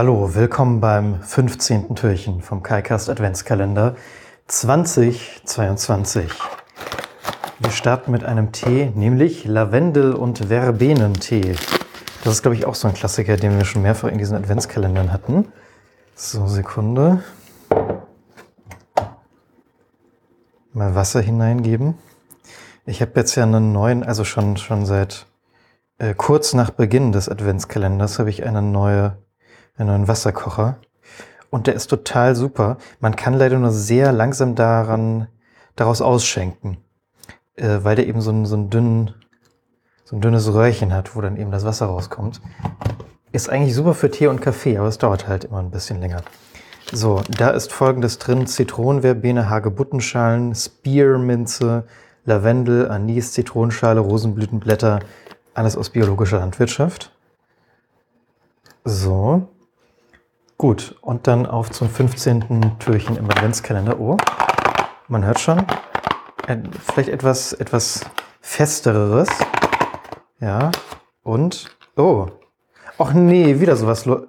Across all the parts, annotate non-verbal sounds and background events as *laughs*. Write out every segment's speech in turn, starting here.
Hallo, willkommen beim 15. Türchen vom KaiCast Adventskalender 2022. Wir starten mit einem Tee, nämlich Lavendel- und Verbenentee. Das ist, glaube ich, auch so ein Klassiker, den wir schon mehrfach in diesen Adventskalendern hatten. So, Sekunde. Mal Wasser hineingeben. Ich habe jetzt ja einen neuen, also schon, schon seit äh, kurz nach Beginn des Adventskalenders habe ich eine neue, einen neuen Wasserkocher. Und der ist total super. Man kann leider nur sehr langsam daran, daraus ausschenken, äh, weil der eben so, ein, so, einen dünnen, so ein dünnes Röhrchen hat, wo dann eben das Wasser rauskommt. Ist eigentlich super für Tee und Kaffee, aber es dauert halt immer ein bisschen länger. So, da ist folgendes drin: Zitronenverbene, Hagebuttenschalen, Spearminze, Lavendel, Anis, Zitronenschale, Rosenblütenblätter, alles aus biologischer Landwirtschaft. So. Gut, und dann auf zum 15. Türchen im Adventskalender. Oh, man hört schon. Vielleicht etwas, etwas festereres. Ja, und. Oh. Ach nee, wieder sowas. *laughs* oh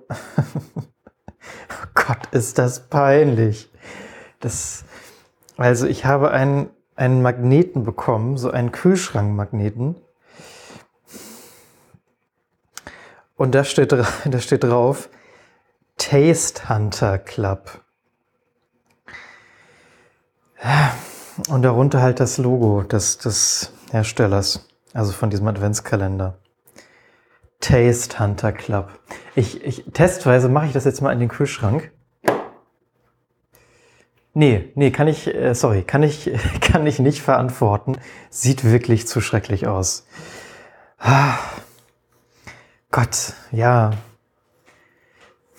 Gott, ist das peinlich. Das, also ich habe einen, einen Magneten bekommen, so einen Kühlschrankmagneten. Und da steht, *laughs* da steht drauf Taste Hunter Club. Und darunter halt das Logo des, des Herstellers, also von diesem Adventskalender. Taste Hunter Club. Ich, ich, testweise mache ich das jetzt mal in den Kühlschrank. Nee, nee, kann ich, äh, sorry, kann ich, *laughs* kann ich nicht verantworten. Sieht wirklich zu schrecklich aus. Ah. Gott, ja.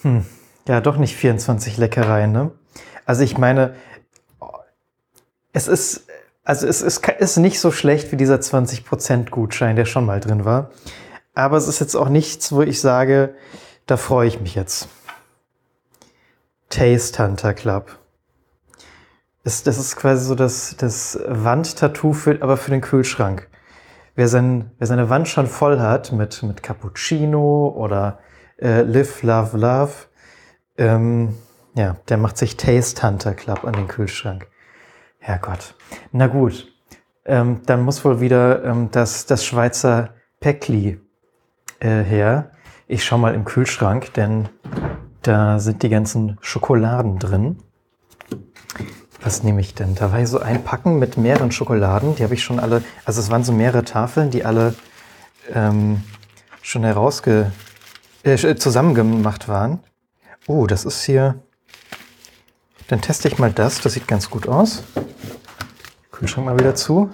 Hm. Ja, doch nicht 24 Leckereien, ne? Also ich meine, es ist, also es ist, ist nicht so schlecht wie dieser 20% Gutschein, der schon mal drin war. Aber es ist jetzt auch nichts, wo ich sage, da freue ich mich jetzt. Taste Hunter Club. Das, das ist quasi so das, das Wandtattoo, für, aber für den Kühlschrank. Wer, sein, wer seine Wand schon voll hat mit, mit Cappuccino oder äh, Live, Love, Love, ähm, ja, der macht sich Taste Hunter Club an den Kühlschrank. Herrgott. Na gut, ähm, dann muss wohl wieder ähm, das, das Schweizer Päckli äh, her. Ich schau mal im Kühlschrank, denn da sind die ganzen Schokoladen drin. Was nehme ich denn? Da war so ein Packen mit mehreren Schokoladen. Die habe ich schon alle, also es waren so mehrere Tafeln, die alle ähm, schon herausge, äh, zusammengemacht waren. Oh, das ist hier. Dann teste ich mal das. Das sieht ganz gut aus. Kühlschrank mal wieder zu.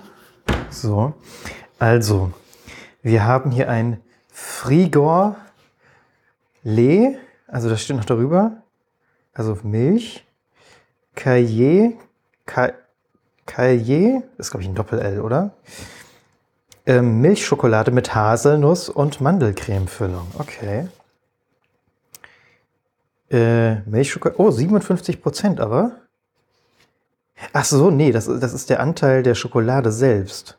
So. Also, wir haben hier ein Frigor Le. Also, das steht noch darüber. Also Milch. Cahier, Cahier, ist glaube ich ein Doppel-L, oder? Ähm, Milchschokolade mit Haselnuss und Mandelcremefüllung. Okay. Äh, Milchschokolade, oh, 57 Prozent aber. Ach so, nee, das, das ist der Anteil der Schokolade selbst.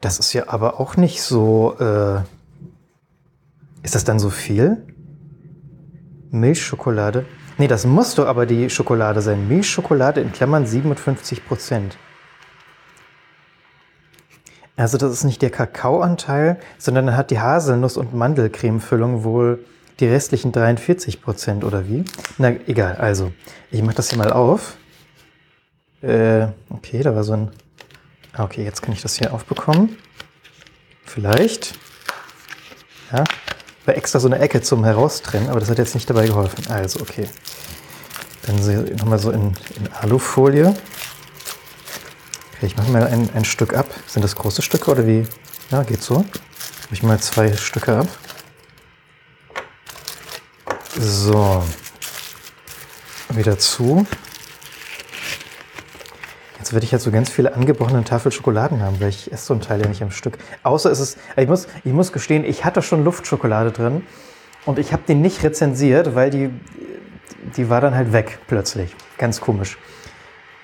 Das ist ja aber auch nicht so. Äh, ist das dann so viel? Milchschokolade. Nee, das muss doch aber die Schokolade sein. Milchschokolade in Klammern 57 Prozent. Also das ist nicht der Kakaoanteil, sondern dann hat die Haselnuss- und Mandelcremefüllung wohl die restlichen 43 Prozent oder wie? Na egal, also ich mache das hier mal auf. Äh, okay, da war so ein... Ah, okay, jetzt kann ich das hier aufbekommen. Vielleicht. Ja, war extra so eine Ecke zum Heraustrennen, aber das hat jetzt nicht dabei geholfen. Also, okay. Dann nochmal so in, in Alufolie. Okay, ich mache mal ein, ein Stück ab. Sind das große Stücke oder wie? Ja, geht so. Mache ich mal zwei Stücke ab. So. Wieder zu. Jetzt werde ich jetzt so ganz viele angebrochene Tafel Schokoladen haben, weil ich esse so einen Teil ja nicht am Stück. Außer es ist, ich muss, ich muss gestehen, ich hatte schon Luftschokolade drin und ich habe die nicht rezensiert, weil die, die war dann halt weg plötzlich. Ganz komisch.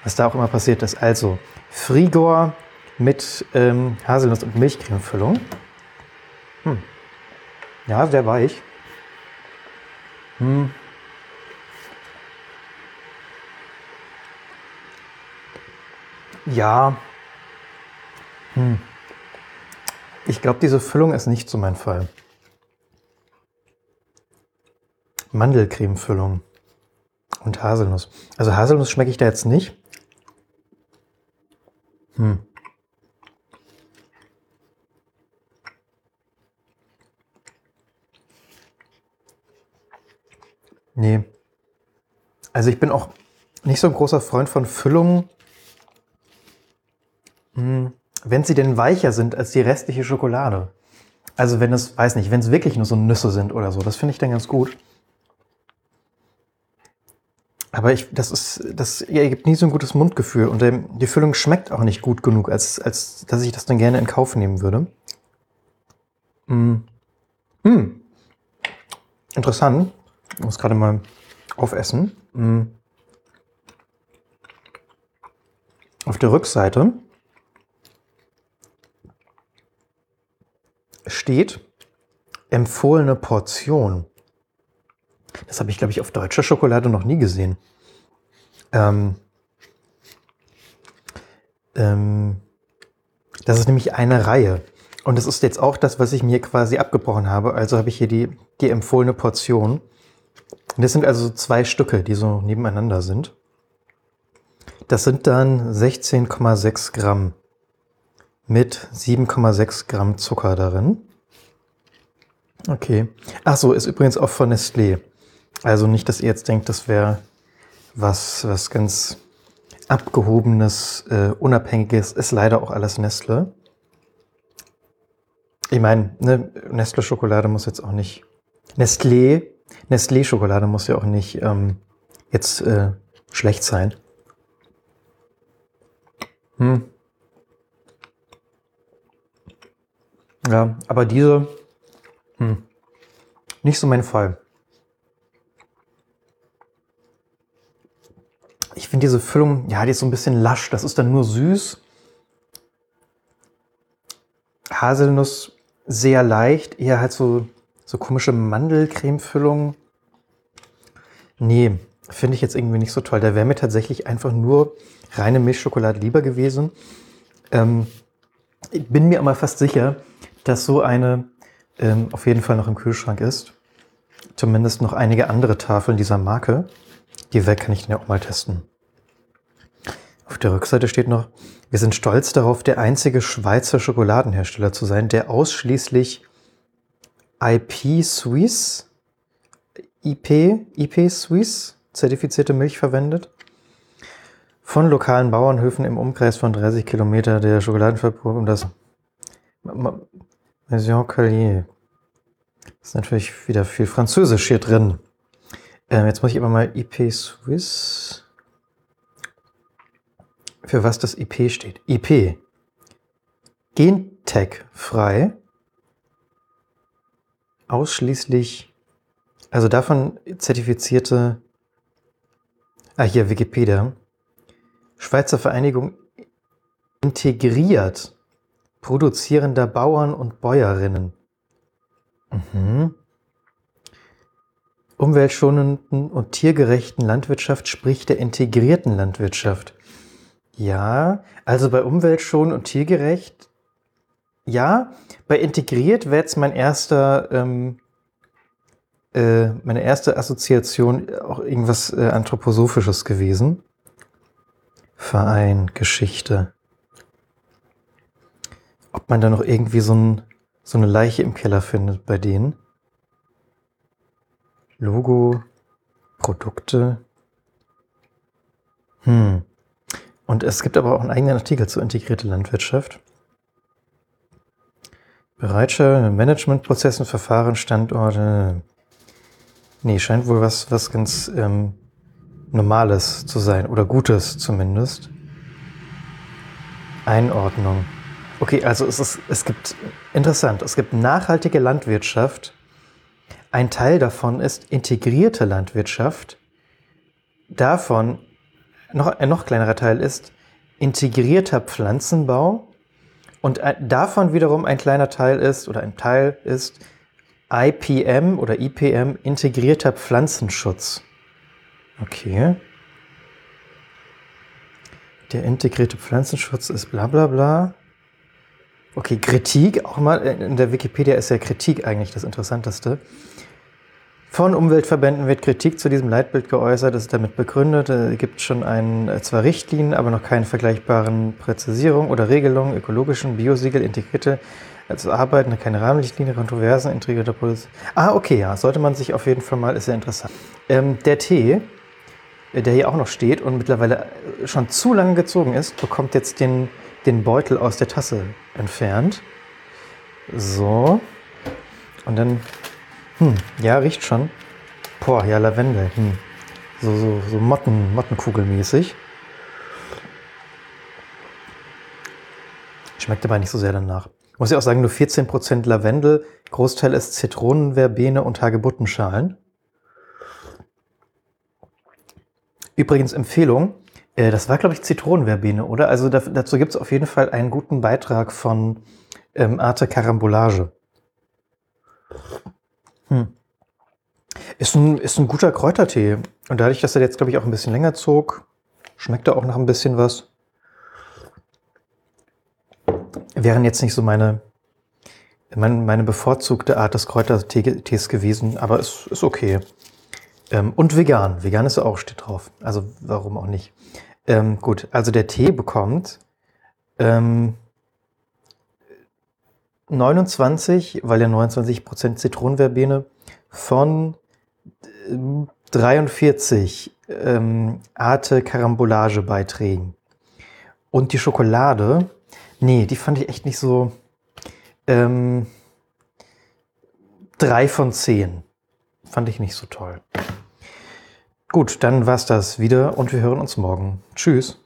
Was da auch immer passiert ist. Also, Frigor mit ähm, Haselnuss- und Milchcremefüllung. Hm. Ja, sehr weich. Hm. Ja. Hm. Ich glaube, diese Füllung ist nicht so mein Fall. Mandelcreme-Füllung und Haselnuss. Also Haselnuss schmecke ich da jetzt nicht. Hm. Nee. Also ich bin auch nicht so ein großer Freund von Füllungen, hm, wenn sie denn weicher sind als die restliche Schokolade. Also wenn es, weiß nicht, wenn es wirklich nur so Nüsse sind oder so, das finde ich dann ganz gut. Aber ich, das ist, das ergibt nie so ein gutes Mundgefühl und ähm, die Füllung schmeckt auch nicht gut genug, als, als dass ich das dann gerne in Kauf nehmen würde. Hm. Hm. Interessant. Ich muss gerade mal aufessen. Hm. Auf der Rückseite steht empfohlene Portion. Das habe ich, glaube ich, auf deutscher Schokolade noch nie gesehen. Ähm, ähm, das ist nämlich eine Reihe. Und das ist jetzt auch das, was ich mir quasi abgebrochen habe. Also habe ich hier die, die empfohlene Portion. Und das sind also zwei Stücke, die so nebeneinander sind. Das sind dann 16,6 Gramm mit 7,6 Gramm Zucker darin. Okay. Ach so, ist übrigens auch von Nestlé. Also nicht, dass ihr jetzt denkt, das wäre was, was ganz abgehobenes, äh, unabhängiges, ist leider auch alles Nestle. Ich meine, ne, Nestle-Schokolade muss jetzt auch nicht, Nestlé, Nestlé-Schokolade muss ja auch nicht ähm, jetzt äh, schlecht sein. Hm. Ja, aber diese, hm, nicht so mein Fall. Ich finde diese Füllung, ja, die ist so ein bisschen lasch. Das ist dann nur süß. Haselnuss sehr leicht, eher halt so, so komische Mandelcreme-Füllung. Nee, finde ich jetzt irgendwie nicht so toll. Da wäre mir tatsächlich einfach nur reine Milchschokolade lieber gewesen. Ähm, ich bin mir aber fast sicher, dass so eine ähm, auf jeden Fall noch im Kühlschrank ist. Zumindest noch einige andere Tafeln dieser Marke. Die weg kann ich dann ja auch mal testen. Auf der Rückseite steht noch, wir sind stolz darauf, der einzige Schweizer Schokoladenhersteller zu sein, der ausschließlich IP Suisse, IP, IP Suisse zertifizierte Milch verwendet. Von lokalen Bauernhöfen im Umkreis von 30 Kilometer der Schokoladenfabrik um das Maison Callier. Ist natürlich wieder viel Französisch hier drin. Ähm, jetzt muss ich aber mal IP Swiss. Für was das IP steht. IP. Gentech frei. Ausschließlich, also davon zertifizierte, ah hier Wikipedia. Schweizer Vereinigung integriert produzierender Bauern und Bäuerinnen. Mhm. Umweltschonenden und tiergerechten Landwirtschaft spricht der integrierten Landwirtschaft. Ja, also bei umweltschonend und tiergerecht, ja, bei integriert wäre jetzt mein erster, ähm, äh, meine erste Assoziation auch irgendwas äh, Anthroposophisches gewesen. Verein, Geschichte. Ob man da noch irgendwie so, ein, so eine Leiche im Keller findet bei denen. Logo, Produkte. Hm. Und es gibt aber auch einen eigenen Artikel zur integrierten Landwirtschaft. Bereitscher, Managementprozessen, Verfahren, Standorte. Nee, scheint wohl was, was ganz ähm, Normales zu sein oder Gutes zumindest. Einordnung. Okay, also es, ist, es gibt, interessant, es gibt nachhaltige Landwirtschaft. Ein Teil davon ist integrierte Landwirtschaft. Davon noch, ein noch kleinerer Teil ist integrierter Pflanzenbau. Und davon wiederum ein kleiner Teil ist, oder ein Teil ist, IPM oder IPM, integrierter Pflanzenschutz. Okay. Der integrierte Pflanzenschutz ist bla bla bla. Okay, Kritik, auch mal in der Wikipedia ist ja Kritik eigentlich das Interessanteste. Von Umweltverbänden wird Kritik zu diesem Leitbild geäußert, es ist damit begründet, es gibt schon ein, äh, zwar Richtlinien, aber noch keine vergleichbaren Präzisierungen oder Regelungen, ökologischen, Biosiegel, integrierte, also Arbeiten, keine Rahmenrichtlinie, Kontroversen, integrierter Politik. Ah, okay, ja, sollte man sich auf jeden Fall mal, ist sehr interessant. Ähm, der Tee, äh, der hier auch noch steht und mittlerweile äh, schon zu lange gezogen ist, bekommt jetzt den, den Beutel aus der Tasse entfernt. So. Und dann hm, ja, riecht schon. Boah, ja, Lavendel. Hm. So, so, so Motten, Mottenkugelmäßig. Schmeckt aber nicht so sehr danach. Ich muss ja auch sagen, nur 14% Lavendel, Großteil ist Zitronenverbene und Hagebuttenschalen. Übrigens Empfehlung, äh, das war, glaube ich, Zitronenverbene, oder? Also dazu gibt es auf jeden Fall einen guten Beitrag von ähm, Arte Carambolage. Hm. Ist ein, ist ein guter Kräutertee. Und dadurch, dass er jetzt, glaube ich, auch ein bisschen länger zog, schmeckt er auch noch ein bisschen was. Wären jetzt nicht so meine, meine, meine bevorzugte Art des Kräutertees gewesen, aber es ist okay. Ähm, und vegan. Vegan ist auch, steht drauf. Also warum auch nicht. Ähm, gut, also der Tee bekommt ähm, 29, weil ja 29% Zitronenverbene von 43 ähm, Arte Karambolage Beiträgen. Und die Schokolade, nee, die fand ich echt nicht so. Ähm, drei von zehn. Fand ich nicht so toll. Gut, dann war's das wieder und wir hören uns morgen. Tschüss.